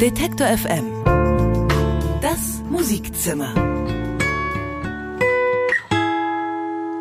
Detektor FM. Das Musikzimmer.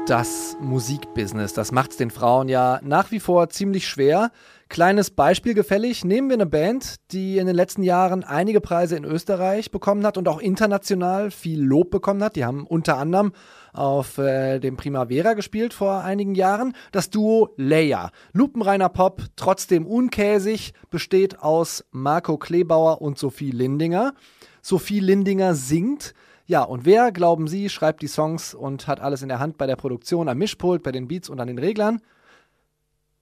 Das Musikbusiness, das macht es den Frauen ja nach wie vor ziemlich schwer. Kleines Beispiel gefällig. Nehmen wir eine Band, die in den letzten Jahren einige Preise in Österreich bekommen hat und auch international viel Lob bekommen hat. Die haben unter anderem auf äh, dem Primavera gespielt vor einigen Jahren. Das Duo Leia. Lupenreiner Pop, trotzdem unkäsig, besteht aus Marco Klebauer und Sophie Lindinger. Sophie Lindinger singt. Ja, und wer, glauben Sie, schreibt die Songs und hat alles in der Hand bei der Produktion, am Mischpult, bei den Beats und an den Reglern?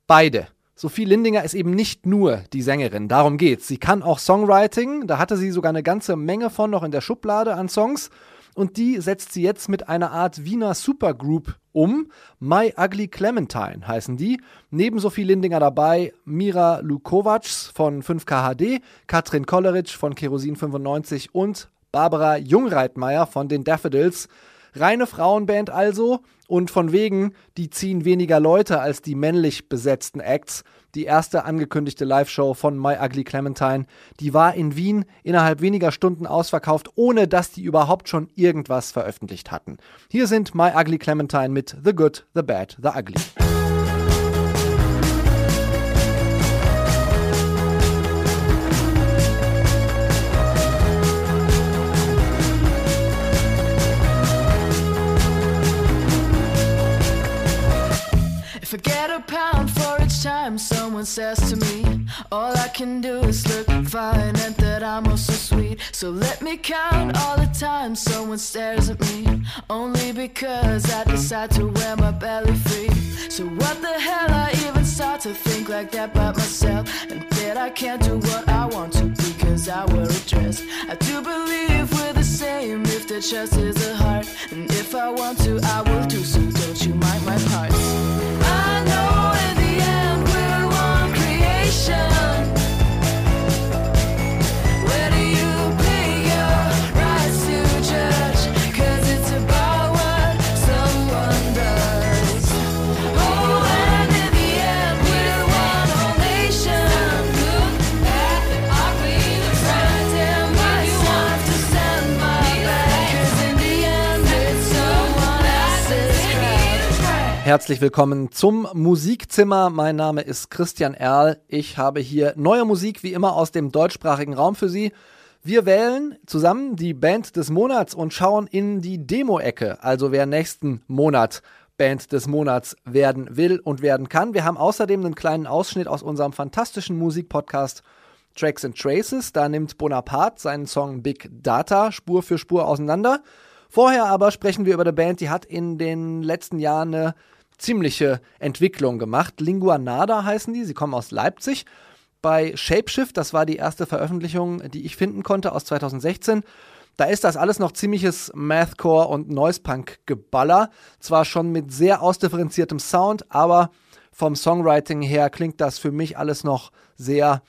Beide. Sophie Lindinger ist eben nicht nur die Sängerin, darum geht's. Sie kann auch Songwriting, da hatte sie sogar eine ganze Menge von noch in der Schublade an Songs und die setzt sie jetzt mit einer Art Wiener Supergroup um. My Ugly Clementine heißen die. Neben Sophie Lindinger dabei Mira Lukovac von 5KHD, Katrin Kolleritsch von Kerosin 95 und Barbara Jungreitmeier von den Daffodils. Reine Frauenband also und von wegen, die ziehen weniger Leute als die männlich besetzten Acts. Die erste angekündigte Live-Show von My Ugly Clementine, die war in Wien innerhalb weniger Stunden ausverkauft, ohne dass die überhaupt schon irgendwas veröffentlicht hatten. Hier sind My Ugly Clementine mit The Good, The Bad, The Ugly. Time someone says to me, all I can do is look fine and that I'm also sweet. So let me count all the times someone stares at me, only because I decide to wear my belly free. So what the hell I even start to think like that about myself, and that I can't do what I want to because I wear a dress. I do believe we're the same if the chest is the heart, and if I want to, I will do so. Don't you mind my parts? Herzlich willkommen zum Musikzimmer. Mein Name ist Christian Erl. Ich habe hier neue Musik wie immer aus dem deutschsprachigen Raum für Sie. Wir wählen zusammen die Band des Monats und schauen in die Demo-Ecke, also wer nächsten Monat Band des Monats werden will und werden kann. Wir haben außerdem einen kleinen Ausschnitt aus unserem fantastischen Musikpodcast Tracks and Traces. Da nimmt Bonaparte seinen Song Big Data Spur für Spur auseinander. Vorher aber sprechen wir über eine Band, die hat in den letzten Jahren eine ziemliche Entwicklung gemacht. Lingua Nada heißen die, sie kommen aus Leipzig. Bei Shapeshift, das war die erste Veröffentlichung, die ich finden konnte aus 2016. Da ist das alles noch ziemliches Mathcore und Noisepunk-Geballer. Zwar schon mit sehr ausdifferenziertem Sound, aber vom Songwriting her klingt das für mich alles noch sehr,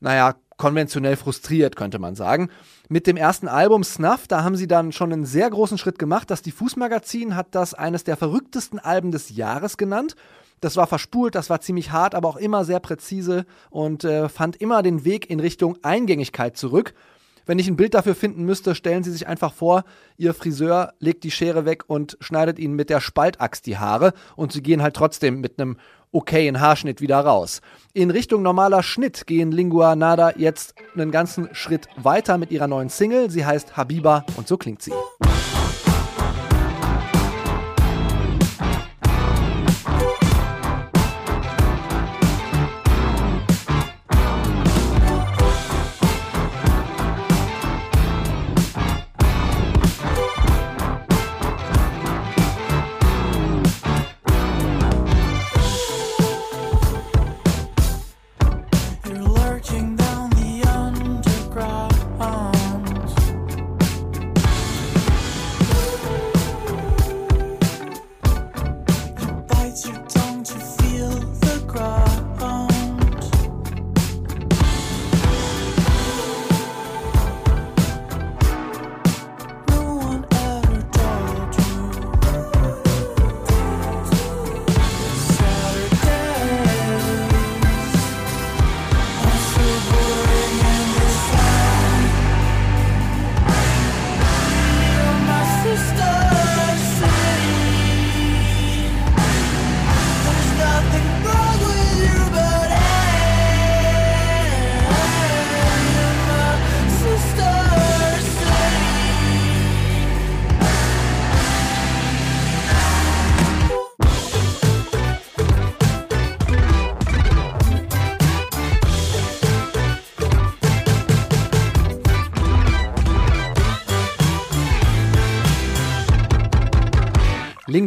naja, konventionell frustriert, könnte man sagen. Mit dem ersten Album Snuff, da haben sie dann schon einen sehr großen Schritt gemacht. Das Diffus-Magazin hat das eines der verrücktesten Alben des Jahres genannt. Das war verspult, das war ziemlich hart, aber auch immer sehr präzise und äh, fand immer den Weg in Richtung Eingängigkeit zurück. Wenn ich ein Bild dafür finden müsste, stellen Sie sich einfach vor, Ihr Friseur legt die Schere weg und schneidet Ihnen mit der Spaltaxt die Haare und Sie gehen halt trotzdem mit einem okayen Haarschnitt wieder raus. In Richtung normaler Schnitt gehen Lingua Nada jetzt einen ganzen Schritt weiter mit ihrer neuen Single. Sie heißt Habiba und so klingt sie.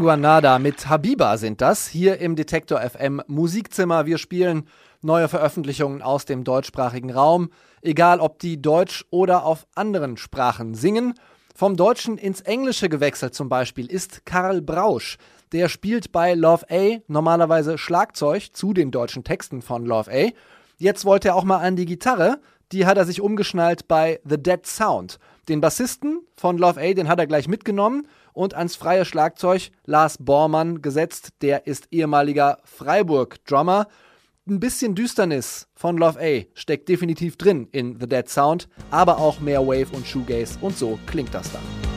Sanguanada mit Habiba sind das, hier im Detektor FM Musikzimmer. Wir spielen neue Veröffentlichungen aus dem deutschsprachigen Raum, egal ob die Deutsch oder auf anderen Sprachen singen. Vom Deutschen ins Englische gewechselt zum Beispiel ist Karl Brausch. Der spielt bei Love A normalerweise Schlagzeug zu den deutschen Texten von Love A. Jetzt wollte er auch mal an die Gitarre. Die hat er sich umgeschnallt bei The Dead Sound. Den Bassisten von Love A, den hat er gleich mitgenommen und ans freie Schlagzeug Lars Bormann gesetzt. Der ist ehemaliger Freiburg-Drummer. Ein bisschen Düsternis von Love A steckt definitiv drin in The Dead Sound, aber auch mehr Wave und Shoegaze und so klingt das dann.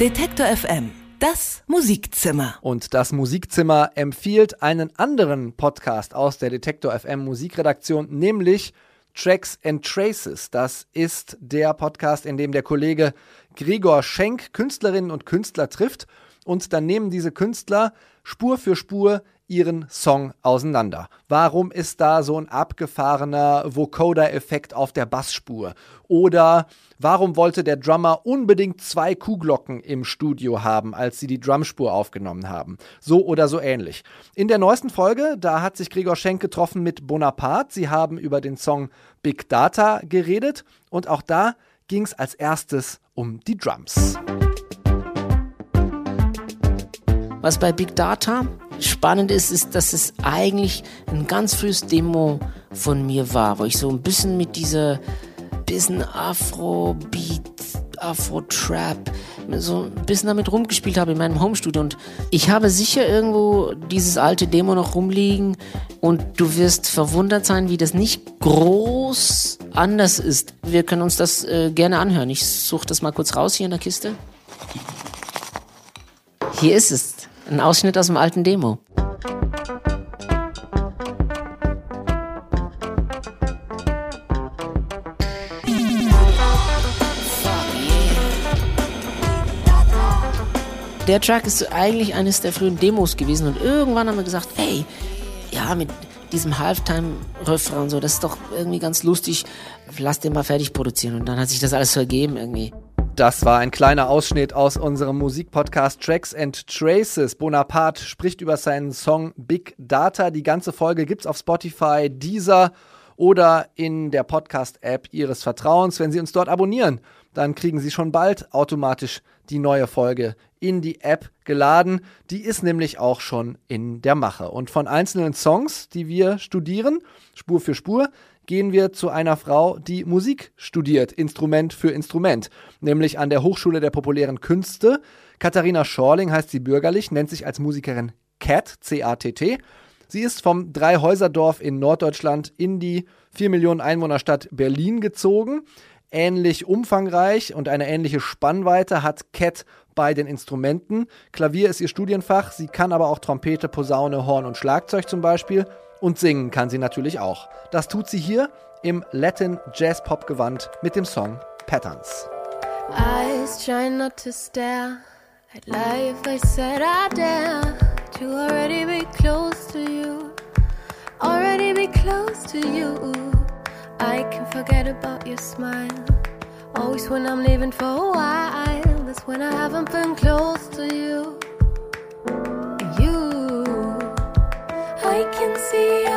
Detektor FM. Das Musikzimmer. Und das Musikzimmer empfiehlt einen anderen Podcast aus der Detektor FM Musikredaktion, nämlich Tracks and Traces. Das ist der Podcast, in dem der Kollege Gregor Schenk Künstlerinnen und Künstler trifft und dann nehmen diese Künstler Spur für Spur ihren Song auseinander. Warum ist da so ein abgefahrener Vocoder-Effekt auf der Bassspur? Oder warum wollte der Drummer unbedingt zwei Kuhglocken im Studio haben, als sie die Drumspur aufgenommen haben? So oder so ähnlich. In der neuesten Folge, da hat sich Gregor Schenk getroffen mit Bonaparte. Sie haben über den Song Big Data geredet und auch da ging es als erstes um die Drums. Was bei Big Data spannend ist, ist, dass es eigentlich ein ganz frühes Demo von mir war, wo ich so ein bisschen mit dieser bisschen Afro-Beat, Afro-Trap, so ein bisschen damit rumgespielt habe in meinem Homestudio. Und ich habe sicher irgendwo dieses alte Demo noch rumliegen und du wirst verwundert sein, wie das nicht groß anders ist. Wir können uns das äh, gerne anhören. Ich suche das mal kurz raus hier in der Kiste. Hier ist es. Ein Ausschnitt aus dem alten Demo. Der Track ist eigentlich eines der frühen Demos gewesen und irgendwann haben wir gesagt, ey, ja, mit diesem Halftime-Refrain und so, das ist doch irgendwie ganz lustig, lass den mal fertig produzieren und dann hat sich das alles vergeben irgendwie. Das war ein kleiner Ausschnitt aus unserem Musikpodcast Tracks and Traces. Bonaparte spricht über seinen Song Big Data. Die ganze Folge gibt's auf Spotify, Deezer oder in der Podcast-App Ihres Vertrauens. Wenn Sie uns dort abonnieren, dann kriegen Sie schon bald automatisch die neue Folge in die App geladen. Die ist nämlich auch schon in der Mache. Und von einzelnen Songs, die wir studieren, Spur für Spur, gehen wir zu einer Frau, die Musik studiert, Instrument für Instrument, nämlich an der Hochschule der populären Künste. Katharina Schorling heißt sie bürgerlich, nennt sich als Musikerin CAT, C-A-T-T. Sie ist vom Dreihäuserdorf in Norddeutschland in die 4 Millionen Einwohnerstadt Berlin gezogen. ähnlich umfangreich und eine ähnliche Spannweite hat Cat bei den Instrumenten. Klavier ist ihr Studienfach, sie kann aber auch Trompete, Posaune, Horn und Schlagzeug zum Beispiel. Und singen kann sie natürlich auch. Das tut sie hier im Latin Jazz Pop Gewand mit dem Song Patterns. Eyes try not to stare at life. I said I dare to already be close to you, already be close to you. I can forget about your smile. Always when I'm leaving for a while, that's when I haven't been close to you. Can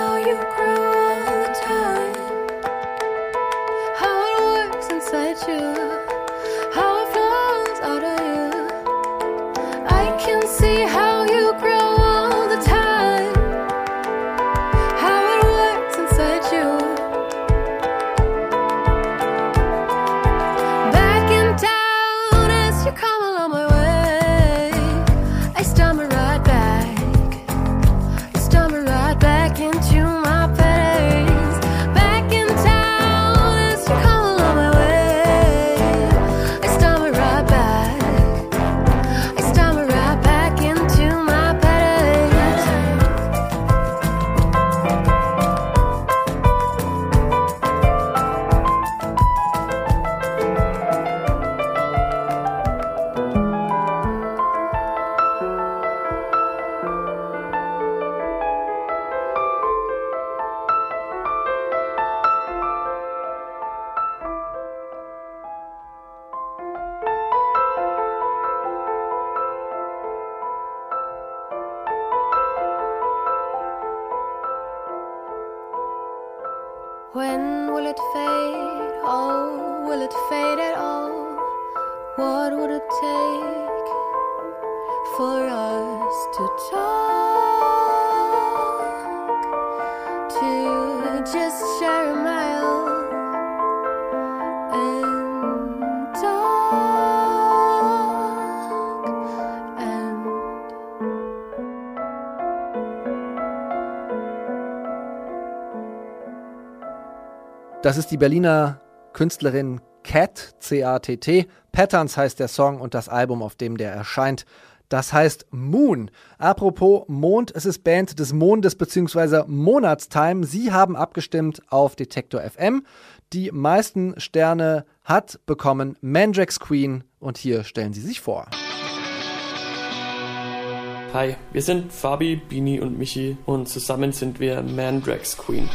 Das ist die Berliner Künstlerin Cat, C-A-T-T. Patterns heißt der Song und das Album, auf dem der erscheint. Das heißt Moon. Apropos Mond, es ist Band des Mondes bzw. Monatstime. Sie haben abgestimmt auf Detektor FM. Die meisten Sterne hat bekommen Mandrax Queen und hier stellen sie sich vor. Hi, wir sind Fabi, Bini und Michi und zusammen sind wir Mandrax Queen.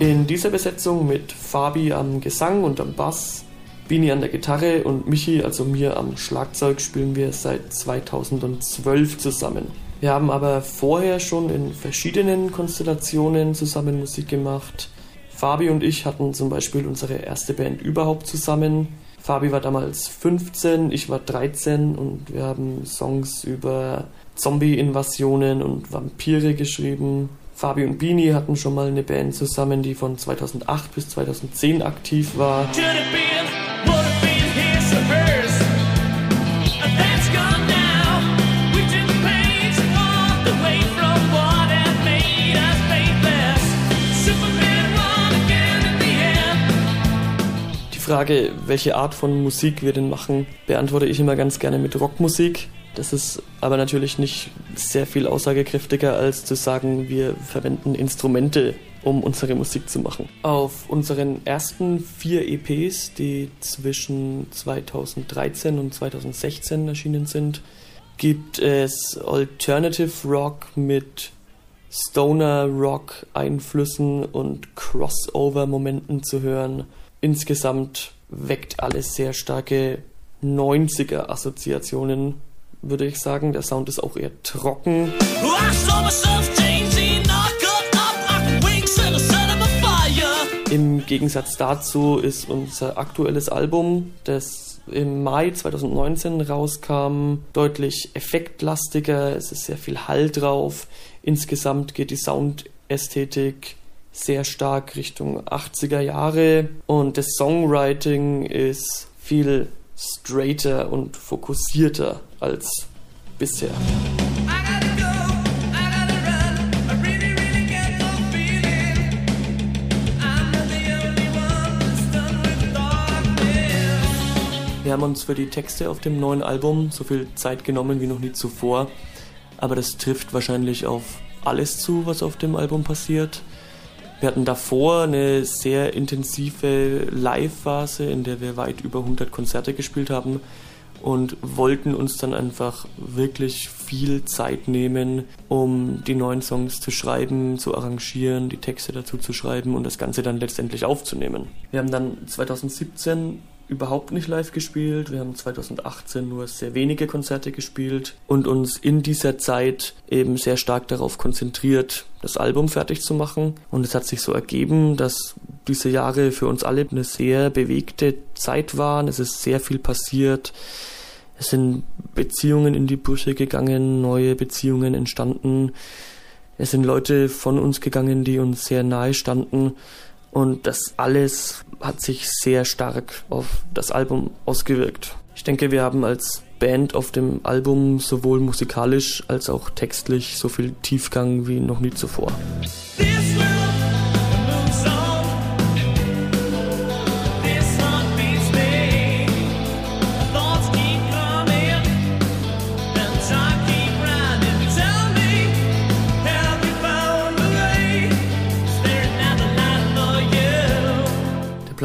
In dieser Besetzung mit Fabi am Gesang und am Bass, Bini an der Gitarre und Michi, also mir am Schlagzeug, spielen wir seit 2012 zusammen. Wir haben aber vorher schon in verschiedenen Konstellationen zusammen Musik gemacht. Fabi und ich hatten zum Beispiel unsere erste Band überhaupt zusammen. Fabi war damals 15, ich war 13 und wir haben Songs über Zombie-Invasionen und Vampire geschrieben. Fabi und Bini hatten schon mal eine Band zusammen, die von 2008 bis 2010 aktiv war. Die Frage, welche Art von Musik wir denn machen, beantworte ich immer ganz gerne mit Rockmusik. Das ist aber natürlich nicht sehr viel aussagekräftiger, als zu sagen, wir verwenden Instrumente, um unsere Musik zu machen. Auf unseren ersten vier EPs, die zwischen 2013 und 2016 erschienen sind, gibt es Alternative Rock mit Stoner Rock Einflüssen und Crossover Momenten zu hören. Insgesamt weckt alles sehr starke 90er Assoziationen, würde ich sagen. Der Sound ist auch eher trocken. Im Gegensatz dazu ist unser aktuelles Album, das im Mai 2019 rauskam, deutlich effektlastiger. Es ist sehr viel Hall drauf. Insgesamt geht die Soundästhetik sehr stark Richtung 80er Jahre und das Songwriting ist viel straighter und fokussierter als bisher. Wir haben uns für die Texte auf dem neuen Album so viel Zeit genommen wie noch nie zuvor. Aber das trifft wahrscheinlich auf alles zu, was auf dem Album passiert. Wir hatten davor eine sehr intensive Live-Phase, in der wir weit über 100 Konzerte gespielt haben und wollten uns dann einfach wirklich viel Zeit nehmen, um die neuen Songs zu schreiben, zu arrangieren, die Texte dazu zu schreiben und das Ganze dann letztendlich aufzunehmen. Wir haben dann 2017 überhaupt nicht live gespielt. Wir haben 2018 nur sehr wenige Konzerte gespielt und uns in dieser Zeit eben sehr stark darauf konzentriert, das Album fertig zu machen. Und es hat sich so ergeben, dass diese Jahre für uns alle eine sehr bewegte Zeit waren. Es ist sehr viel passiert. Es sind Beziehungen in die Brüche gegangen, neue Beziehungen entstanden. Es sind Leute von uns gegangen, die uns sehr nahe standen. Und das alles hat sich sehr stark auf das Album ausgewirkt. Ich denke, wir haben als Band auf dem Album sowohl musikalisch als auch textlich so viel Tiefgang wie noch nie zuvor.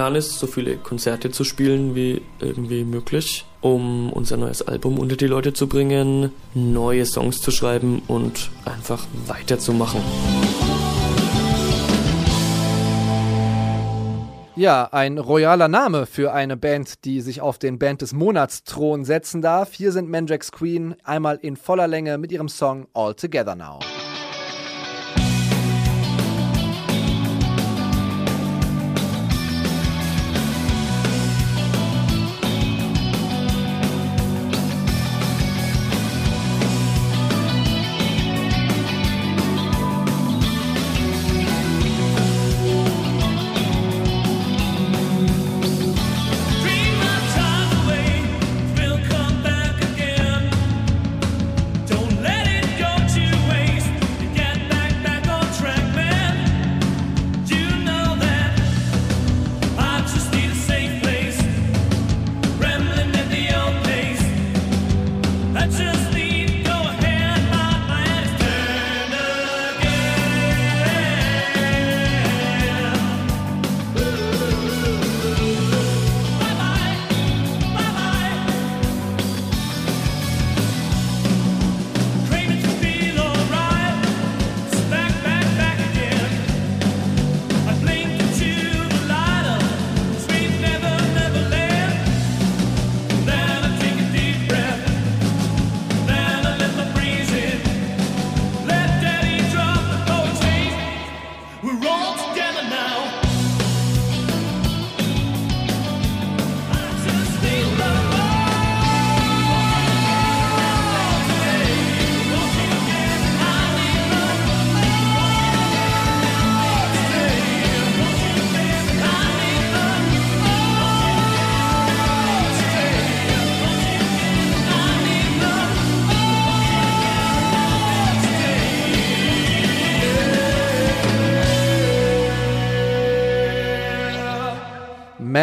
Plan ist, so viele Konzerte zu spielen wie irgendwie möglich, um unser neues Album unter die Leute zu bringen, neue Songs zu schreiben und einfach weiterzumachen. Ja, ein royaler Name für eine Band, die sich auf den Band des Monats Thron setzen darf. Hier sind Manjax Queen einmal in voller Länge mit ihrem Song All Together Now.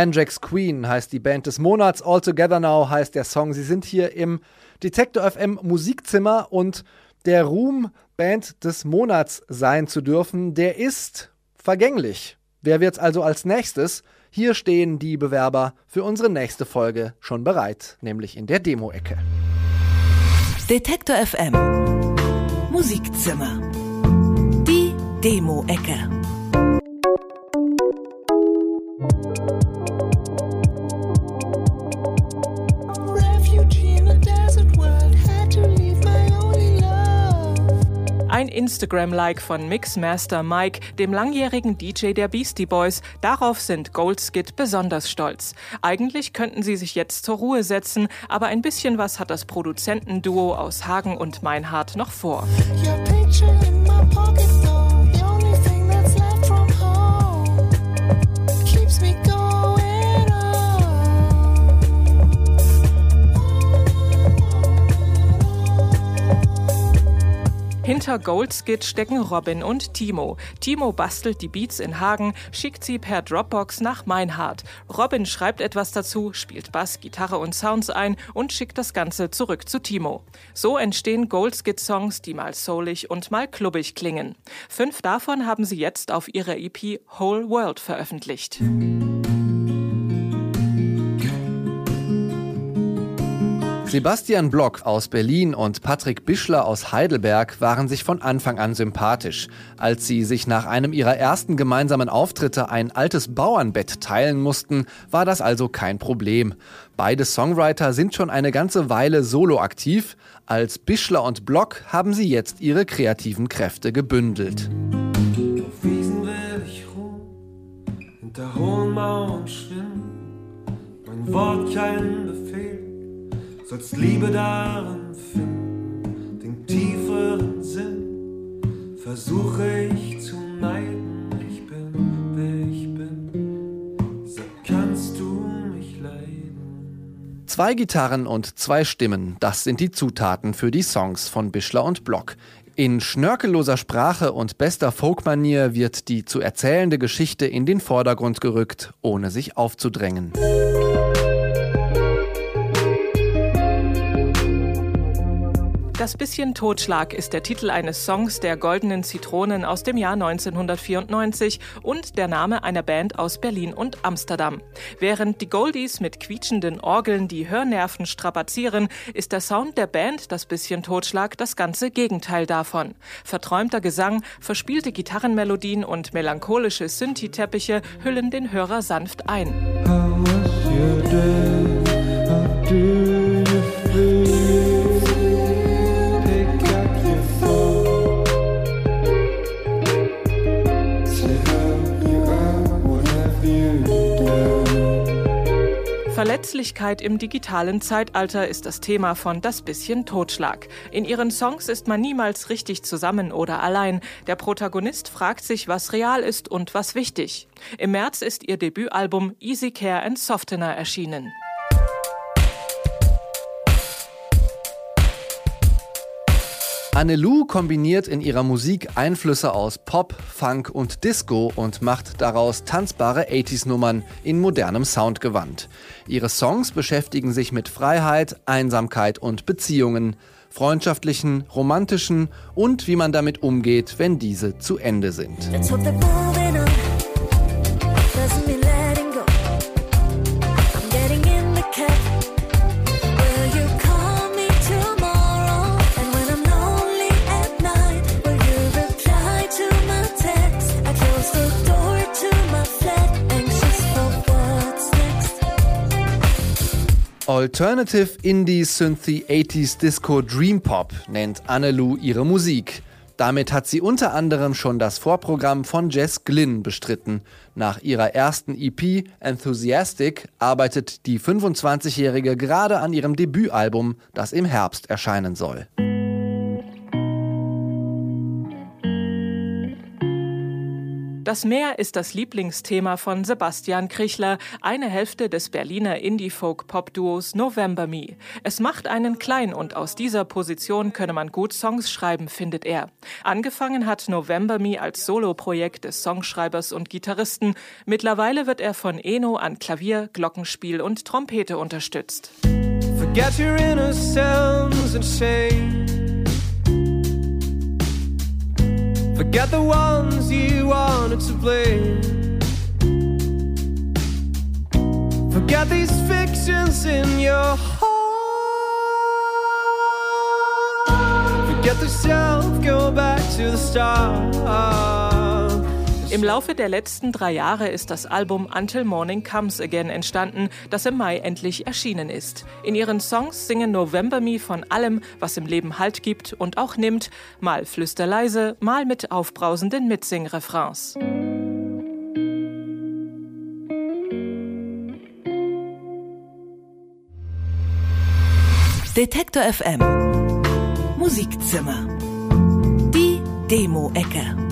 Manjax Queen heißt die Band des Monats. All Together Now heißt der Song. Sie sind hier im Detektor FM Musikzimmer und der Ruhm, Band des Monats sein zu dürfen, der ist vergänglich. Wer wird's also als nächstes? Hier stehen die Bewerber für unsere nächste Folge schon bereit, nämlich in der Demo-Ecke. Detektor FM Musikzimmer. Die Demo-Ecke. Ein Instagram-Like von Mixmaster Mike, dem langjährigen DJ der Beastie Boys. Darauf sind Goldskid besonders stolz. Eigentlich könnten sie sich jetzt zur Ruhe setzen, aber ein bisschen was hat das Produzentenduo aus Hagen und Meinhardt noch vor. Your Hinter Goldskid stecken Robin und Timo. Timo bastelt die Beats in Hagen, schickt sie per Dropbox nach Meinhard. Robin schreibt etwas dazu, spielt Bass, Gitarre und Sounds ein und schickt das Ganze zurück zu Timo. So entstehen Goldskid-Songs, die mal soulig und mal klubbig klingen. Fünf davon haben sie jetzt auf ihrer EP Whole World veröffentlicht. Sebastian Block aus Berlin und Patrick Bischler aus Heidelberg waren sich von Anfang an sympathisch. Als sie sich nach einem ihrer ersten gemeinsamen Auftritte ein altes Bauernbett teilen mussten, war das also kein Problem. Beide Songwriter sind schon eine ganze Weile solo aktiv. Als Bischler und Block haben sie jetzt ihre kreativen Kräfte gebündelt. Auf Wiesen will ich ruhen, hinter hohen Mauern schwimmen. Mein Wort kein Befehl, sollst Liebe darin finden. Den tieferen Sinn versuche ich zu meiden. Ich bin, wer ich bin, sag, kannst du mich leiden? Zwei Gitarren und zwei Stimmen, das sind die Zutaten für die Songs von Bischler und Block. In schnörkelloser Sprache und bester Folkmanier wird die zu erzählende Geschichte in den Vordergrund gerückt, ohne sich aufzudrängen. Das bisschen Totschlag ist der Titel eines Songs der Goldenen Zitronen aus dem Jahr 1994 und der Name einer Band aus Berlin und Amsterdam. Während die Goldies mit quietschenden Orgeln die Hörnerven strapazieren, ist der Sound der Band das bisschen Totschlag das ganze Gegenteil davon. Verträumter Gesang, verspielte Gitarrenmelodien und melancholische Synthi-Teppiche hüllen den Hörer sanft ein. Verletzlichkeit im digitalen Zeitalter ist das Thema von Das bisschen Totschlag. In ihren Songs ist man niemals richtig zusammen oder allein. Der Protagonist fragt sich, was real ist und was wichtig. Im März ist ihr Debütalbum Easy Care and Softener erschienen. Annelou kombiniert in ihrer Musik Einflüsse aus Pop, Funk und Disco und macht daraus tanzbare 80s-Nummern in modernem Soundgewand. Ihre Songs beschäftigen sich mit Freiheit, Einsamkeit und Beziehungen, freundschaftlichen, romantischen und wie man damit umgeht, wenn diese zu Ende sind. Alternative Indie Synthy 80s Disco Dream Pop nennt Annelou ihre Musik. Damit hat sie unter anderem schon das Vorprogramm von Jess Glynn bestritten. Nach ihrer ersten EP Enthusiastic arbeitet die 25-Jährige gerade an ihrem Debütalbum, das im Herbst erscheinen soll. Das Meer ist das Lieblingsthema von Sebastian Krichler, eine Hälfte des Berliner Indie-Folk-Pop-Duos November Me. Es macht einen klein und aus dieser Position könne man gut Songs schreiben, findet er. Angefangen hat November Me als Soloprojekt des Songschreibers und Gitarristen. Mittlerweile wird er von Eno an Klavier, Glockenspiel und Trompete unterstützt. Forget your innocence and shame. Forget the ones you wanted to blame. Forget these fictions in your heart. Forget the self, go back to the start. Im Laufe der letzten drei Jahre ist das Album Until Morning Comes Again entstanden, das im Mai endlich erschienen ist. In ihren Songs singen November Me von allem, was im Leben Halt gibt und auch nimmt, mal flüsterleise, mal mit aufbrausenden Mitsing-Refrains. Detektor FM Musikzimmer Die Demo-Ecke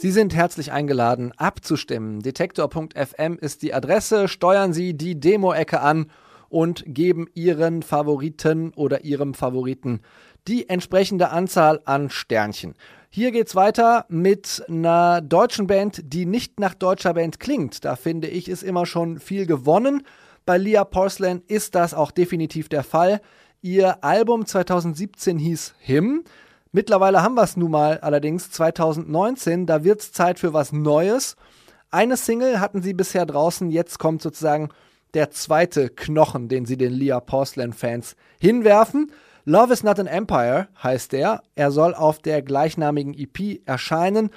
Sie sind herzlich eingeladen, abzustimmen. Detektor.fm ist die Adresse. Steuern Sie die Demo-Ecke an und geben Ihren Favoriten oder Ihrem Favoriten die entsprechende Anzahl an Sternchen. Hier geht's weiter mit einer deutschen Band, die nicht nach deutscher Band klingt. Da finde ich, ist immer schon viel gewonnen. Bei Leah Porcelain ist das auch definitiv der Fall. Ihr Album 2017 hieß Him. Mittlerweile haben wir es nun mal allerdings 2019. Da wird's Zeit für was Neues. Eine Single hatten sie bisher draußen. Jetzt kommt sozusagen der zweite Knochen, den sie den Leah Porcelain-Fans hinwerfen. Love is not an Empire heißt der. Er soll auf der gleichnamigen EP erscheinen.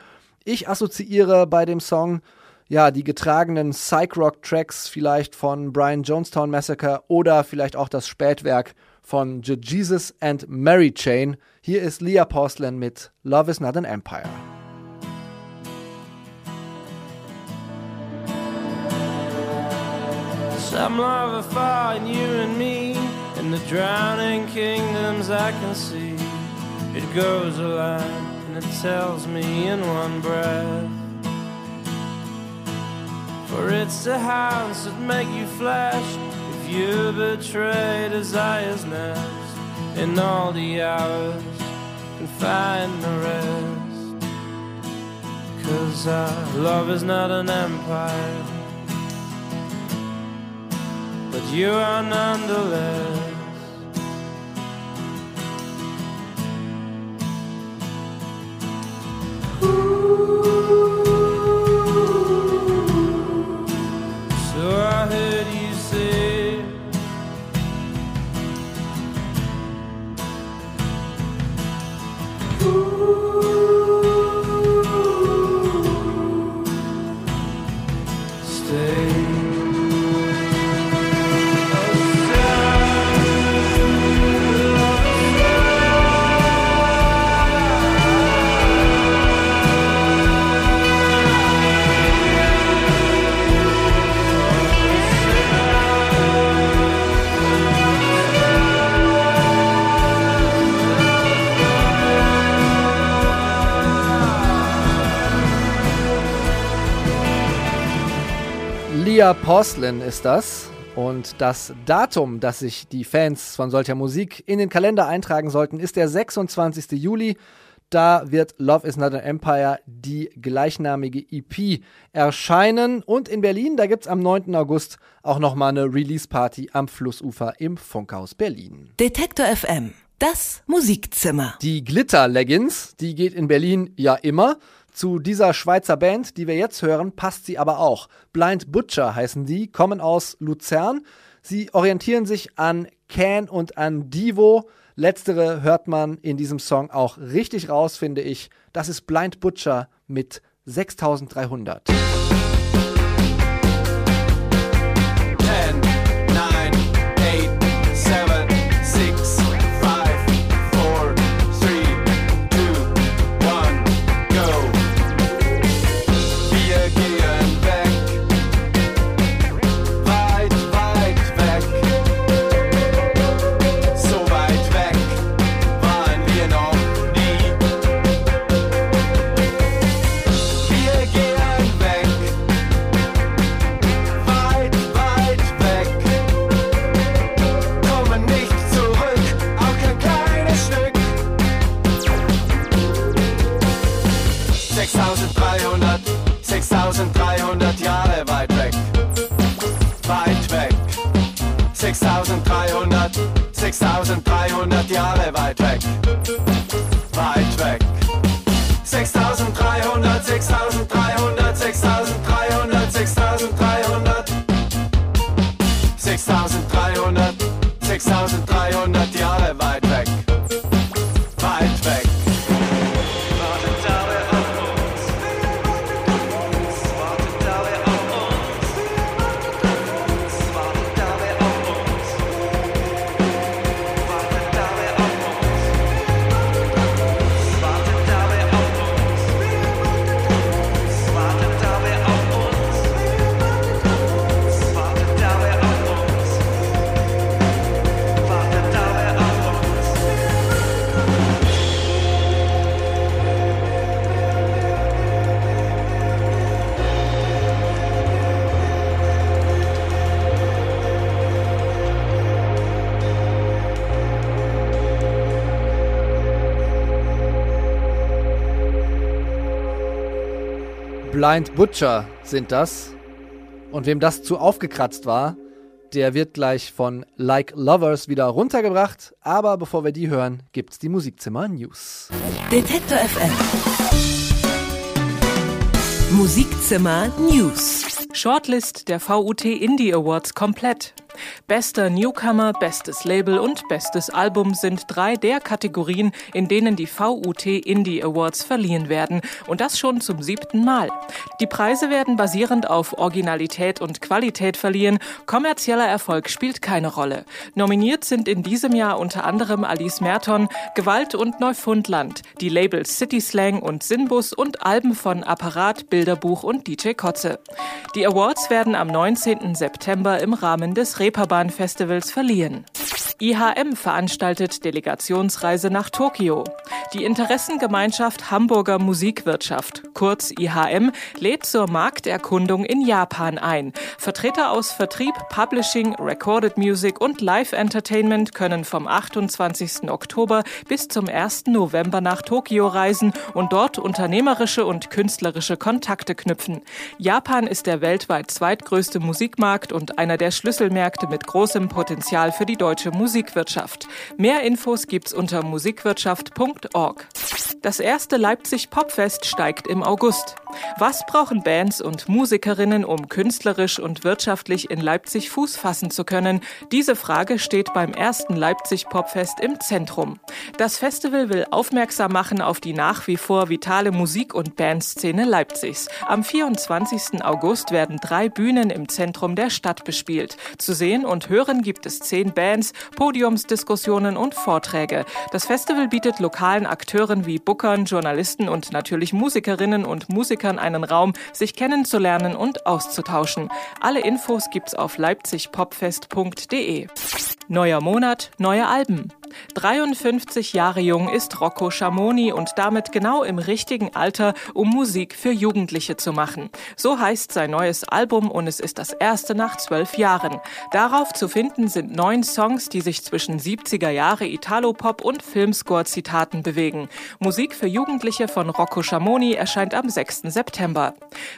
Ich assoziiere bei dem Song ja die getragenen Psych-Rock-Tracks vielleicht von Brian Jonestown Massacre oder vielleicht auch das Spätwerk von The Jesus and Mary Chain. Hier ist Leah Porcelain mit Love is not an Empire. Some love in you and me, in the drowning kingdoms I can see. It goes a line and it tells me in one breath. For it's the hounds that make you flash you betray desire's nest. In all the hours and find the rest. Cause our love is not an empire but you are nonetheless. So Leah Porcelain ist das. Und das Datum, das sich die Fans von solcher Musik in den Kalender eintragen sollten, ist der 26. Juli. Da wird Love is Not an Empire, die gleichnamige EP, erscheinen. Und in Berlin, da gibt es am 9. August auch nochmal eine Release-Party am Flussufer im Funkhaus Berlin. Detektor FM. Das Musikzimmer. Die Glitter Leggings, die geht in Berlin ja immer. Zu dieser Schweizer Band, die wir jetzt hören, passt sie aber auch. Blind Butcher heißen die, kommen aus Luzern. Sie orientieren sich an Can und an Divo. Letztere hört man in diesem Song auch richtig raus, finde ich. Das ist Blind Butcher mit 6300. Blind Butcher sind das. Und wem das zu aufgekratzt war, der wird gleich von Like Lovers wieder runtergebracht. Aber bevor wir die hören, gibt's die Musikzimmer News. Detektor FM. Musikzimmer News. Shortlist der VUT Indie Awards komplett. Bester Newcomer, bestes Label und bestes Album sind drei der Kategorien, in denen die VUT Indie Awards verliehen werden. Und das schon zum siebten Mal. Die Preise werden basierend auf Originalität und Qualität verliehen. Kommerzieller Erfolg spielt keine Rolle. Nominiert sind in diesem Jahr unter anderem Alice Merton, Gewalt und Neufundland, die Labels City Slang und Sinbus und Alben von Apparat, Bilderbuch und DJ Kotze. Die Awards werden am 19. September im Rahmen des Reeperbahn Festivals verliehen. IHM veranstaltet Delegationsreise nach Tokio. Die Interessengemeinschaft Hamburger Musikwirtschaft, kurz IHM, lädt zur Markterkundung in Japan ein. Vertreter aus Vertrieb, Publishing, Recorded Music und Live Entertainment können vom 28. Oktober bis zum 1. November nach Tokio reisen und dort unternehmerische und künstlerische Kontakte knüpfen. Japan ist der weltweit zweitgrößte Musikmarkt und einer der Schlüsselmärkte mit großem Potenzial für die deutsche Musikwirtschaft. Mehr Infos gibt's unter musikwirtschaft.org. Das erste Leipzig Popfest steigt im August. Was brauchen Bands und Musikerinnen, um künstlerisch und wirtschaftlich in Leipzig Fuß fassen zu können? Diese Frage steht beim ersten Leipzig Popfest im Zentrum. Das Festival will aufmerksam machen auf die nach wie vor vitale Musik- und Bandszene Leipzigs. Am 24. August werden drei Bühnen im Zentrum der Stadt bespielt. Zu sehen und hören gibt es zehn Bands, Podiumsdiskussionen und Vorträge. Das Festival bietet lokalen Akteuren wie Bookern, Journalisten und natürlich Musikerinnen und Musikern einen Raum, sich kennenzulernen und auszutauschen. Alle Infos gibt's auf leipzigpopfest.de. Neuer Monat, neue Alben. 53 Jahre jung ist Rocco Schamoni und damit genau im richtigen Alter, um Musik für Jugendliche zu machen. So heißt sein neues Album und es ist das erste nach zwölf Jahren. Darauf zu finden sind neun Songs, die sich zwischen 70er Jahre Italo-Pop und Filmscore-Zitaten bewegen. Musik für Jugendliche von Rocco Schamoni erscheint am 6. September.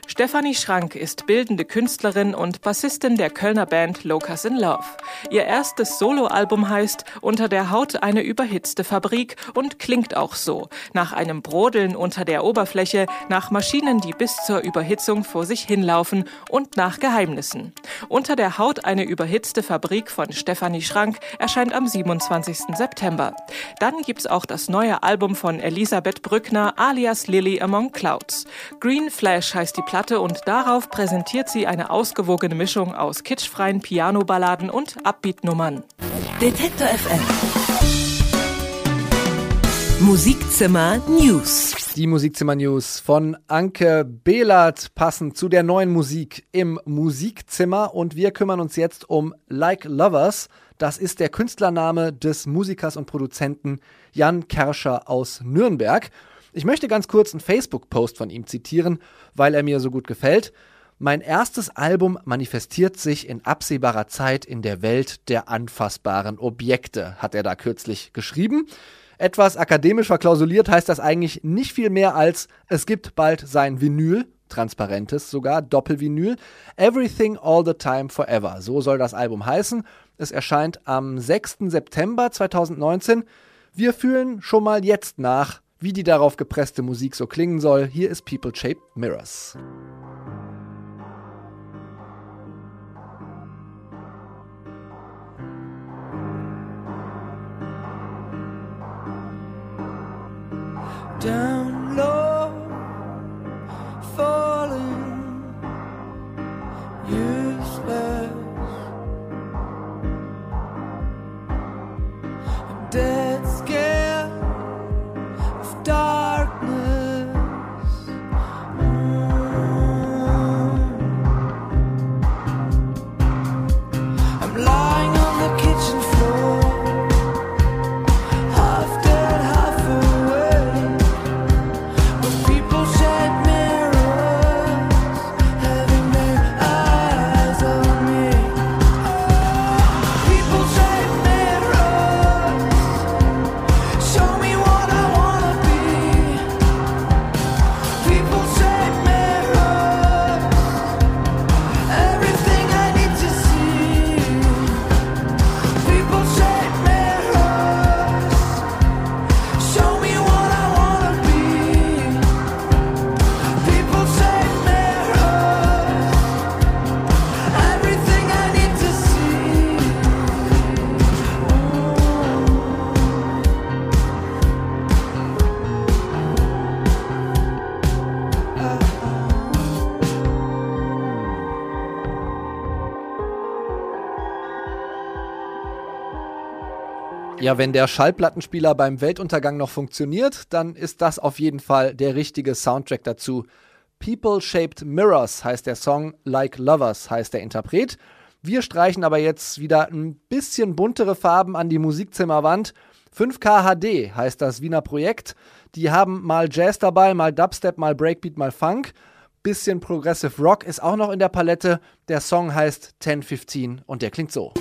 Stefanie Schrank ist bildende Künstlerin und Bassistin der Kölner Band Locus in Love. Ihr erstes Soloalbum heißt Unter der Haut eine überhitzte Fabrik und klingt auch so. Nach einem Brodeln unter der Oberfläche, nach Maschinen, die bis zur Überhitzung vor sich hinlaufen und nach Geheimnissen. Unter der Haut eine überhitzte Fabrik von Stefanie Schrank erscheint am 27. September. Dann gibt's auch das neue Album von Elisabeth Brückner alias Lily Among Clouds. Green Flash heißt die Platte und darauf präsentiert sie eine ausgewogene Mischung aus kitschfreien Pianoballaden und Upbeat-Nummern. Detektor FM. Musikzimmer News. Die Musikzimmer News von Anke Behlert passend zu der neuen Musik im Musikzimmer und wir kümmern uns jetzt um Like Lovers. Das ist der Künstlername des Musikers und Produzenten Jan Kerscher aus Nürnberg. Ich möchte ganz kurz einen Facebook-Post von ihm zitieren, weil er mir so gut gefällt. Mein erstes Album manifestiert sich in absehbarer Zeit in der Welt der anfassbaren Objekte, hat er da kürzlich geschrieben. Etwas akademisch verklausuliert heißt das eigentlich nicht viel mehr als, es gibt bald sein Vinyl, transparentes sogar, Doppelvinyl, Everything All the Time Forever. So soll das Album heißen. Es erscheint am 6. September 2019. Wir fühlen schon mal jetzt nach, wie die darauf gepresste Musik so klingen soll. Hier ist People Shaped Mirrors. Down low, falling useless. I'm dead Ja, wenn der Schallplattenspieler beim Weltuntergang noch funktioniert, dann ist das auf jeden Fall der richtige Soundtrack dazu. People Shaped Mirrors heißt der Song, Like Lovers heißt der Interpret. Wir streichen aber jetzt wieder ein bisschen buntere Farben an die Musikzimmerwand. 5K HD heißt das Wiener Projekt. Die haben mal Jazz dabei, mal Dubstep, mal Breakbeat, mal Funk. Bisschen Progressive Rock ist auch noch in der Palette. Der Song heißt 1015 und der klingt so.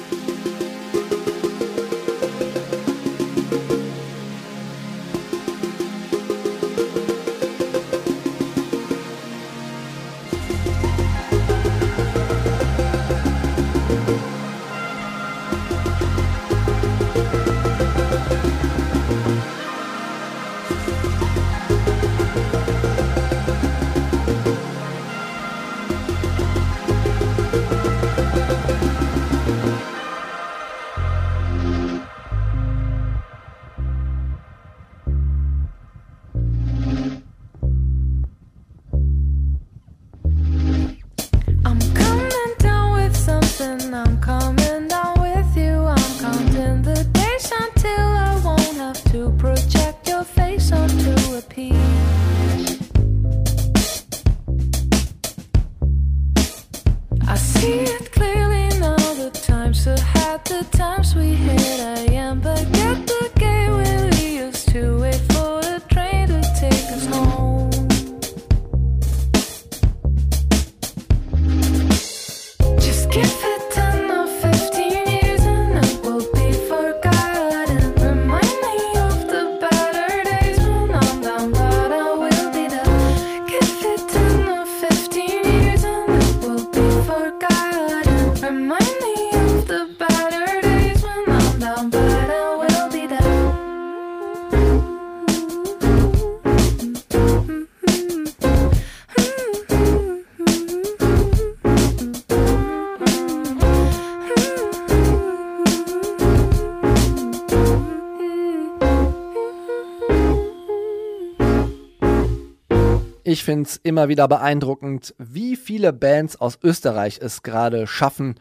Ich finde es immer wieder beeindruckend, wie viele Bands aus Österreich es gerade schaffen,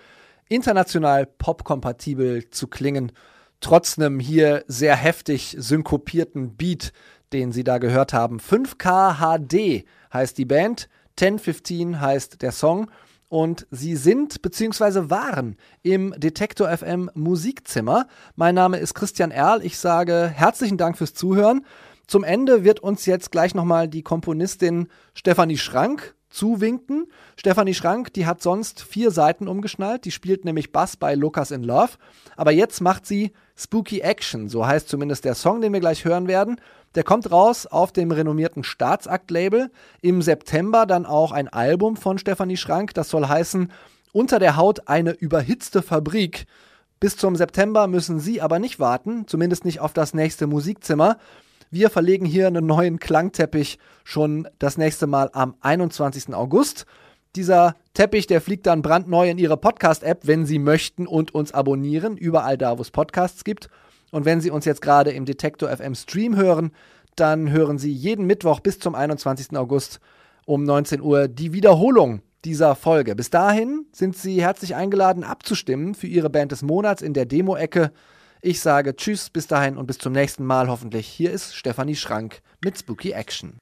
international popkompatibel zu klingen, trotz einem hier sehr heftig synkopierten Beat, den sie da gehört haben. 5K HD heißt die Band, 1015 heißt der Song und sie sind bzw. waren im Detektor FM Musikzimmer. Mein Name ist Christian Erl. Ich sage herzlichen Dank fürs Zuhören. Zum Ende wird uns jetzt gleich nochmal die Komponistin Stefanie Schrank zuwinken. Stefanie Schrank, die hat sonst vier Seiten umgeschnallt. Die spielt nämlich Bass bei Lucas in Love. Aber jetzt macht sie Spooky Action. So heißt zumindest der Song, den wir gleich hören werden. Der kommt raus auf dem renommierten Staatsakt-Label. Im September dann auch ein Album von Stefanie Schrank. Das soll heißen Unter der Haut eine überhitzte Fabrik. Bis zum September müssen Sie aber nicht warten, zumindest nicht auf das nächste Musikzimmer. Wir verlegen hier einen neuen Klangteppich schon das nächste Mal am 21. August. Dieser Teppich, der fliegt dann brandneu in Ihre Podcast-App, wenn Sie möchten und uns abonnieren, überall da, wo es Podcasts gibt. Und wenn Sie uns jetzt gerade im Detektor FM Stream hören, dann hören Sie jeden Mittwoch bis zum 21. August um 19 Uhr die Wiederholung dieser Folge. Bis dahin sind Sie herzlich eingeladen, abzustimmen für Ihre Band des Monats in der Demo-Ecke. Ich sage Tschüss, bis dahin und bis zum nächsten Mal hoffentlich. Hier ist Stefanie Schrank mit Spooky Action.